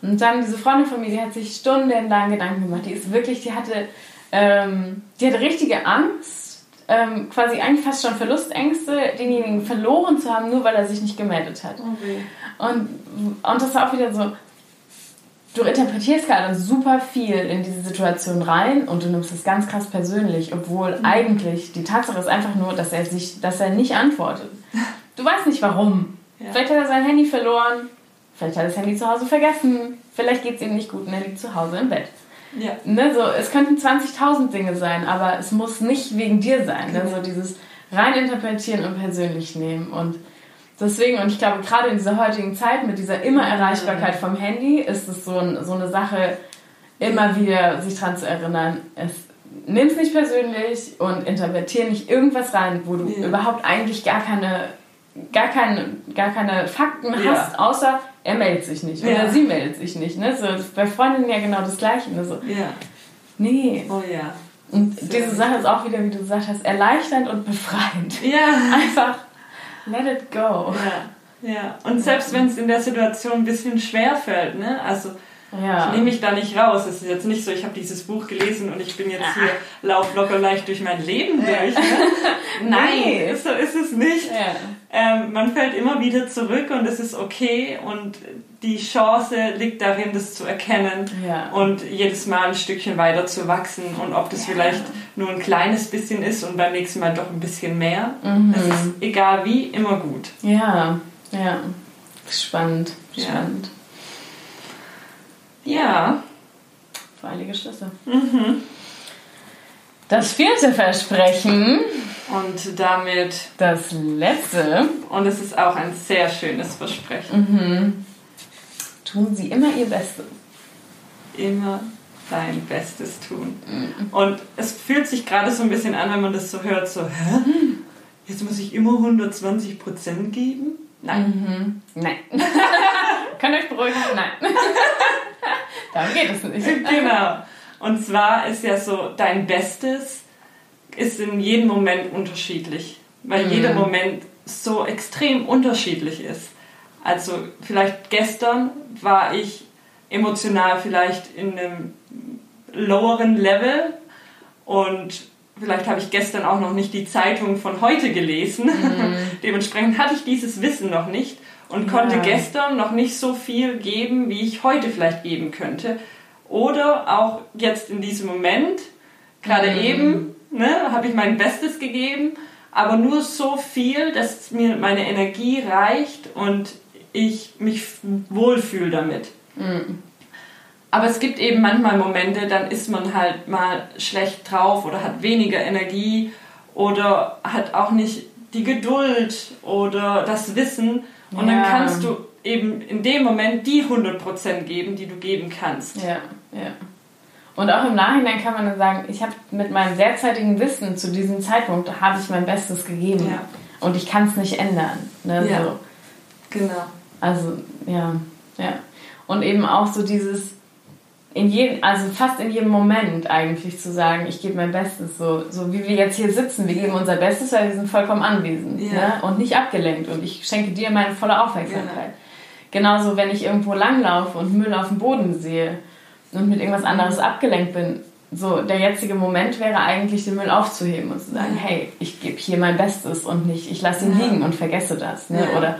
Und dann diese Freundin von mir, die hat sich stundenlang Gedanken gemacht. Die ist wirklich, die hatte, ähm, die hatte richtige Angst, ähm, quasi eigentlich fast schon Verlustängste, denjenigen verloren zu haben, nur weil er sich nicht gemeldet hat. Und, und das war auch wieder so, du interpretierst gerade super viel in diese Situation rein und du nimmst es ganz krass persönlich, obwohl eigentlich die Tatsache ist einfach nur, dass er sich, dass er nicht antwortet. Du weißt nicht warum. Ja. Vielleicht hat er sein Handy verloren, vielleicht hat er das Handy zu Hause vergessen, vielleicht geht es ihm nicht gut und er liegt zu Hause im Bett. Ja. Ne, so, es könnten 20.000 Dinge sein, aber es muss nicht wegen dir sein. Ne? Genau. So dieses rein interpretieren und persönlich nehmen. Und deswegen, und ich glaube, gerade in dieser heutigen Zeit mit dieser Immer-Erreichbarkeit vom Handy ist es so, ein, so eine Sache, immer wieder sich dran zu erinnern, es nimm's nicht persönlich und interpretier nicht irgendwas rein, wo du Ja. überhaupt eigentlich gar keine, gar keine, gar keine Fakten Ja. hast, außer er meldet sich nicht oder Ja. sie meldet sich nicht. Ne? So, bei Freundinnen ja genau das Gleiche. Ne? So, Ja. nee. Oh ja. Und Sehr diese Sache ist auch wieder, wie du gesagt hast, erleichternd und befreiend. Ja. Einfach let it go. Ja, ja. Und selbst wenn es in der Situation ein bisschen schwer fällt, ne? Also Ja. Ich nehme mich da nicht raus. Es ist jetzt nicht so, ich habe dieses Buch gelesen und ich bin jetzt hier lauf locker leicht durch mein Leben durch. Ne? Nein, so ist es nicht. Ja. Ähm, man fällt immer wieder zurück und es ist okay und die Chance liegt darin, das zu erkennen ja. und jedes Mal ein Stückchen weiter zu wachsen und ob das vielleicht nur ein kleines bisschen ist und beim nächsten Mal doch ein bisschen mehr. Mhm. Das ist egal wie, immer gut. Ja, ja. Spannend. Spannend. Ja. Heilige Schlüsse. Mhm. Das vierte Versprechen. Und damit das letzte. Und es ist auch ein sehr schönes Versprechen. Mhm. Tun Sie immer Ihr Bestes. Immer dein Bestes tun. Mhm. Und es fühlt sich gerade so ein bisschen an, wenn man das so hört, so, hä? Jetzt muss ich immer 120 Prozent geben? Nein. Mhm. Nein. Könnt euch beruhigen? Nein. Darum geht es nicht. Genau. Und zwar ist ja so, dein Bestes ist in jedem Moment unterschiedlich, weil mhm. jeder Moment so extrem unterschiedlich ist. Also vielleicht gestern war ich emotional vielleicht in einem loweren Level und vielleicht habe ich gestern auch noch nicht die Zeitung von heute gelesen. Mhm. Dementsprechend hatte ich dieses Wissen noch nicht und konnte ja. gestern noch nicht so viel geben, wie ich heute vielleicht geben könnte. Oder auch jetzt in diesem Moment, gerade mhm. eben, ne, habe ich mein Bestes gegeben, aber nur so viel, dass mir meine Energie reicht und ich mich wohlfühle damit. Mhm. Aber es gibt eben manchmal Momente, dann ist man halt mal schlecht drauf oder hat weniger Energie oder hat auch nicht die Geduld oder das Wissen. Und ja. dann kannst du eben in dem Moment die 100% geben, die du geben kannst. Ja, ja. Und auch im Nachhinein kann man dann sagen, ich habe mit meinem derzeitigen Wissen zu diesem Zeitpunkt habe ich mein Bestes gegeben. Ja. Und ich kann es nicht ändern. Ne? Ja. So. Genau. Also, ja, ja. Und eben auch so dieses, in jedem, also fast in jedem Moment eigentlich zu sagen, ich gebe mein Bestes, so, so wie wir jetzt hier sitzen, wir geben unser Bestes, weil wir sind vollkommen anwesend ja. ne? und nicht abgelenkt und ich schenke dir meine volle Aufmerksamkeit. Ja. Genauso, wenn ich irgendwo langlaufe und Müll auf dem Boden sehe und mit irgendwas anderes abgelenkt bin, so der jetzige Moment wäre eigentlich, den Müll aufzuheben und zu sagen, hey, ich gebe hier mein Bestes und nicht, ich lasse ihn liegen und vergesse das. Ne? Oder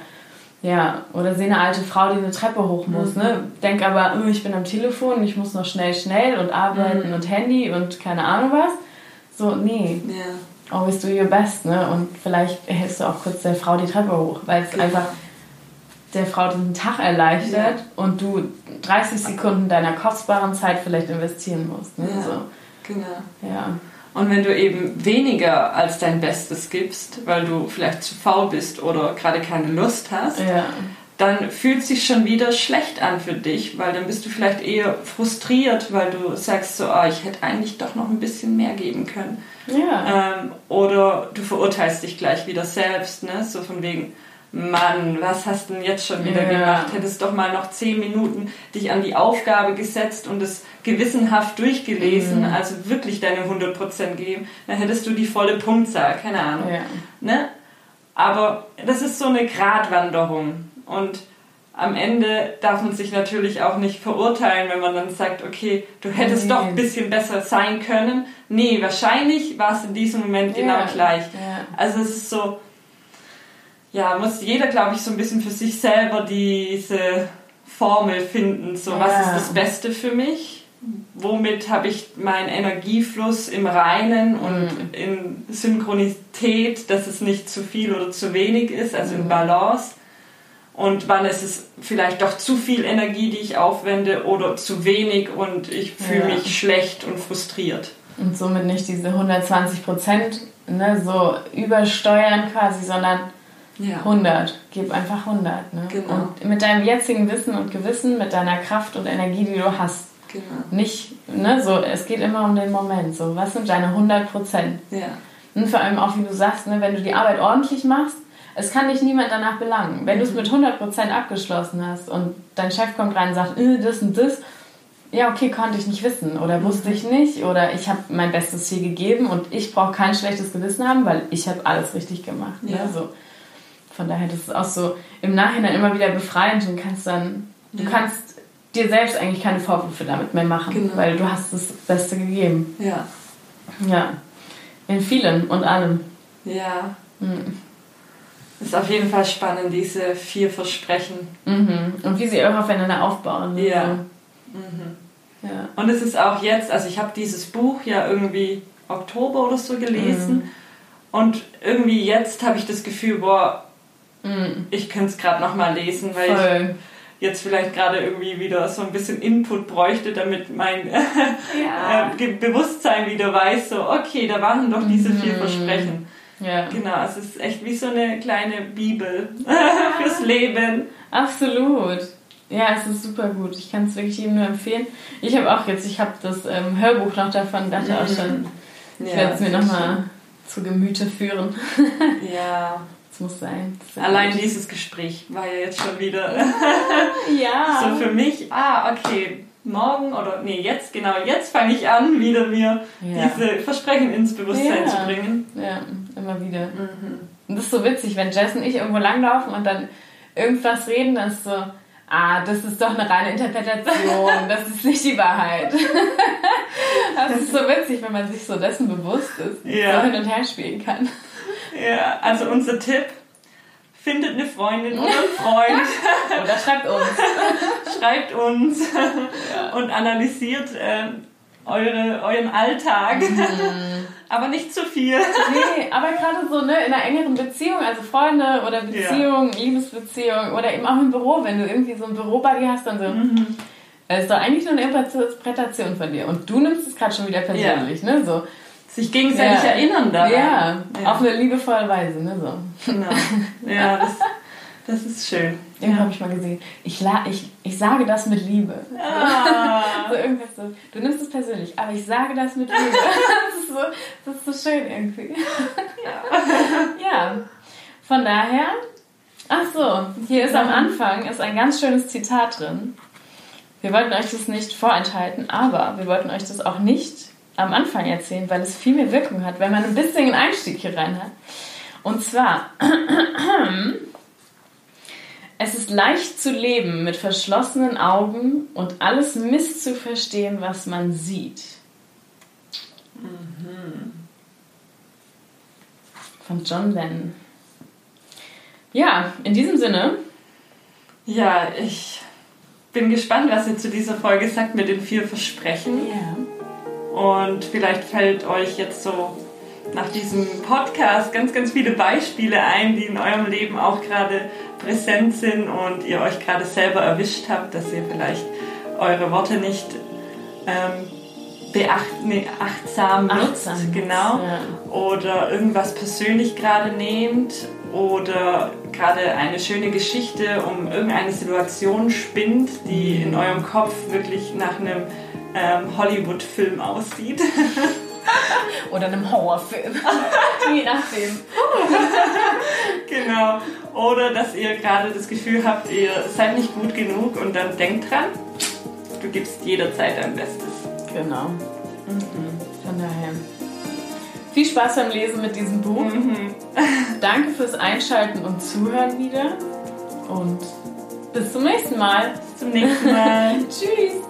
ja, oder sehe eine alte Frau, die eine Treppe hoch muss, mhm. ne? Denk aber, oh, ich bin am Telefon, ich muss noch schnell, schnell und arbeiten mhm. und Handy und keine Ahnung was. So, nee. Ja. Always do your best, ne? Und vielleicht hältst du auch kurz der Frau die Treppe hoch, weil es genau. einfach der Frau den Tag erleichtert ja. und du 30 Sekunden deiner kostbaren Zeit vielleicht investieren musst. Ne? Ja, so. genau. Ja. Und wenn du eben weniger als dein Bestes gibst, weil du vielleicht zu faul bist oder gerade keine Lust hast, ja. dann fühlt es sich schon wieder schlecht an für dich, weil dann bist du vielleicht eher frustriert, weil du sagst so, oh, ich hätte eigentlich doch noch ein bisschen mehr geben können. Ja. Ähm, oder du verurteilst dich gleich wieder selbst, ne? so von wegen, Mann, was hast du denn jetzt schon wieder ja. gemacht? Hättest doch mal noch zehn Minuten dich an die Aufgabe gesetzt und es gewissenhaft durchgelesen, mhm. also wirklich deine 100% geben, dann hättest du die volle Punktzahl, keine Ahnung. Ja. Ne? Aber das ist so eine Gratwanderung und am Ende darf man sich natürlich auch nicht verurteilen, wenn man dann sagt, okay, du hättest nee. doch ein bisschen besser sein können. Nee, wahrscheinlich war es in diesem Moment ja. genau gleich. Also es ist so, ja, muss jeder, glaube ich, so ein bisschen für sich selber diese Formel finden. So, ja. was ist das Beste für mich? Womit habe ich meinen Energiefluss im Reinen und mhm. in Synchronität, dass es nicht zu viel oder zu wenig ist, also mhm. in Balance? Und wann ist es vielleicht doch zu viel Energie, die ich aufwende oder zu wenig und ich fühle ja. mich schlecht und frustriert? Und somit nicht diese 120 Prozent ne, so übersteuern quasi, sondern ja. 100. Gib einfach 100. Ne? Genau. Und mit deinem jetzigen Wissen und Gewissen, mit deiner Kraft und Energie, die du hast. Genau. Nicht, ne, so, es geht immer um den Moment. So, was sind deine 100 Prozent? Ja. Und vor allem auch, wie du sagst, ne, wenn du die Arbeit ordentlich machst, es kann dich niemand danach belangen. Wenn mhm. du es mit 100 Prozent abgeschlossen hast und dein Chef kommt rein und sagt, äh, das und das, ja, okay, konnte ich nicht wissen oder wusste ich nicht oder ich habe mein Bestes hier gegeben und ich brauche kein schlechtes Gewissen haben, weil ich habe alles richtig gemacht. Ne, ja. Ne? So. Von daher, das ist auch so im Nachhinein immer wieder befreiend und kannst dann, du kannst dir selbst eigentlich keine Vorwürfe damit mehr machen, Genau. weil du hast das Beste gegeben. Ja. Ja. In vielen und allem. Ja. Mhm. Ist auf jeden Fall spannend, diese vier Versprechen. Mhm. Und wie sie auch aufeinander aufbauen. Ja. So. Ja. Und es ist auch jetzt, also ich habe dieses Buch ja irgendwie Oktober oder so gelesen. Mhm. Und irgendwie jetzt habe ich das Gefühl, boah, Mhm. ich könnte es gerade nochmal lesen, weil ich Voll. jetzt vielleicht gerade irgendwie wieder so ein bisschen Input bräuchte, damit mein Ja. äh, Bewusstsein wieder weiß, so, okay, da waren doch diese vier Mhm. Versprechen. ja. Genau, es ist echt wie so eine kleine Bibel fürs Leben. Absolut. Ja, es ist super gut. Ich kann es wirklich jedem nur empfehlen. Ich habe auch jetzt, ich habe das ähm, Hörbuch noch davon, dachte auch schon, ich werde es mir nochmal zu Gemüte führen. Ja, Es muss sein. Allein gut. dieses Gespräch war ja jetzt schon wieder Ja. so für mich, ah, okay, morgen oder nee, jetzt, genau, jetzt fange ich an, wieder mir Ja. diese Versprechen ins Bewusstsein Ja. zu bringen. Ja, immer wieder. Und das ist so witzig, wenn Jess und ich irgendwo langlaufen und dann irgendwas reden, dann ist so, ah, das ist doch eine reine Interpretation, das ist nicht die Wahrheit. Das ist so witzig, wenn man sich so dessen bewusst ist, Ja. so hin und her spielen kann. Ja, also unser Tipp, findet eine Freundin oder einen Freund, Oder schreibt uns. schreibt uns und analysiert äh, eure, euren Alltag. Aber nicht zu viel. Nee, aber gerade so ne, in einer engeren Beziehung, also Freunde oder Beziehung, Liebesbeziehung oder eben auch im Büro, wenn du irgendwie so ein Bürobuddy hast, dann so, das ist doch eigentlich nur eine Interpretation von dir. Und du nimmst es gerade schon wieder persönlich, ne? So. Sich gegenseitig Ja. erinnern daran. Ja, Ja. auf eine liebevolle Weise, ne? So. Genau. Ja, das, das ist schön. Irgendwo habe ich mal gesehen. Ich, la ich, ich sage das mit Liebe. Ah. So irgendwas so. Du nimmst es persönlich, aber ich sage das mit Liebe. das, ist so, das ist so schön irgendwie. ja. Von daher. Ach so, hier ist am Anfang ist ein ganz schönes Zitat drin. Wir wollten euch das nicht vorenthalten, aber wir wollten euch das auch nicht am Anfang erzählen, weil es viel mehr Wirkung hat, wenn man ein bisschen einen Einstieg hier rein hat. Und zwar, es ist leicht zu leben mit verschlossenen Augen und alles misszuverstehen, was man sieht. Von John Lennon. Ja, in diesem Sinne, Ja, ich bin gespannt, was ihr zu dieser Folge sagt mit den vier Versprechen. ja. Und vielleicht fällt euch jetzt so nach diesem Podcast ganz, ganz viele Beispiele ein, die in eurem Leben auch gerade präsent sind und ihr euch gerade selber erwischt habt, dass ihr vielleicht eure Worte nicht ähm, beacht, nee, achtsam nutzt, Achtsam nutzt, genau, ja. oder irgendwas persönlich gerade nehmt oder gerade eine schöne Geschichte um irgendeine Situation spinnt, die in eurem Kopf wirklich nach einem ähm, Hollywood-Film aussieht. Oder einem Horrorfilm. Je nachdem. genau. Oder dass ihr gerade das Gefühl habt, ihr seid nicht gut genug und dann denkt dran, du gibst jederzeit dein Bestes. Genau. Von daher. Viel Spaß beim Lesen mit diesem Buch. Danke fürs Einschalten und Zuhören wieder. Und bis zum nächsten Mal. Bis zum nächsten Mal. Tschüss.